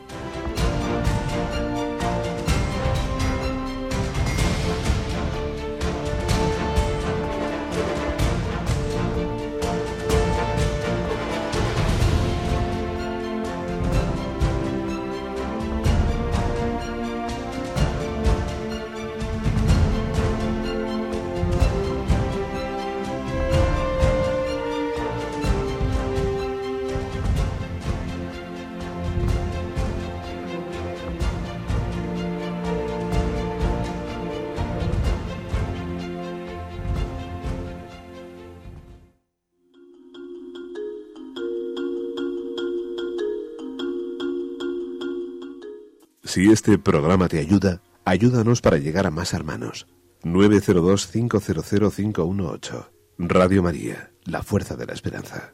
Si este programa te ayuda, ayúdanos para llegar a más hermanos. 902-500-518. Radio María, la fuerza de la esperanza.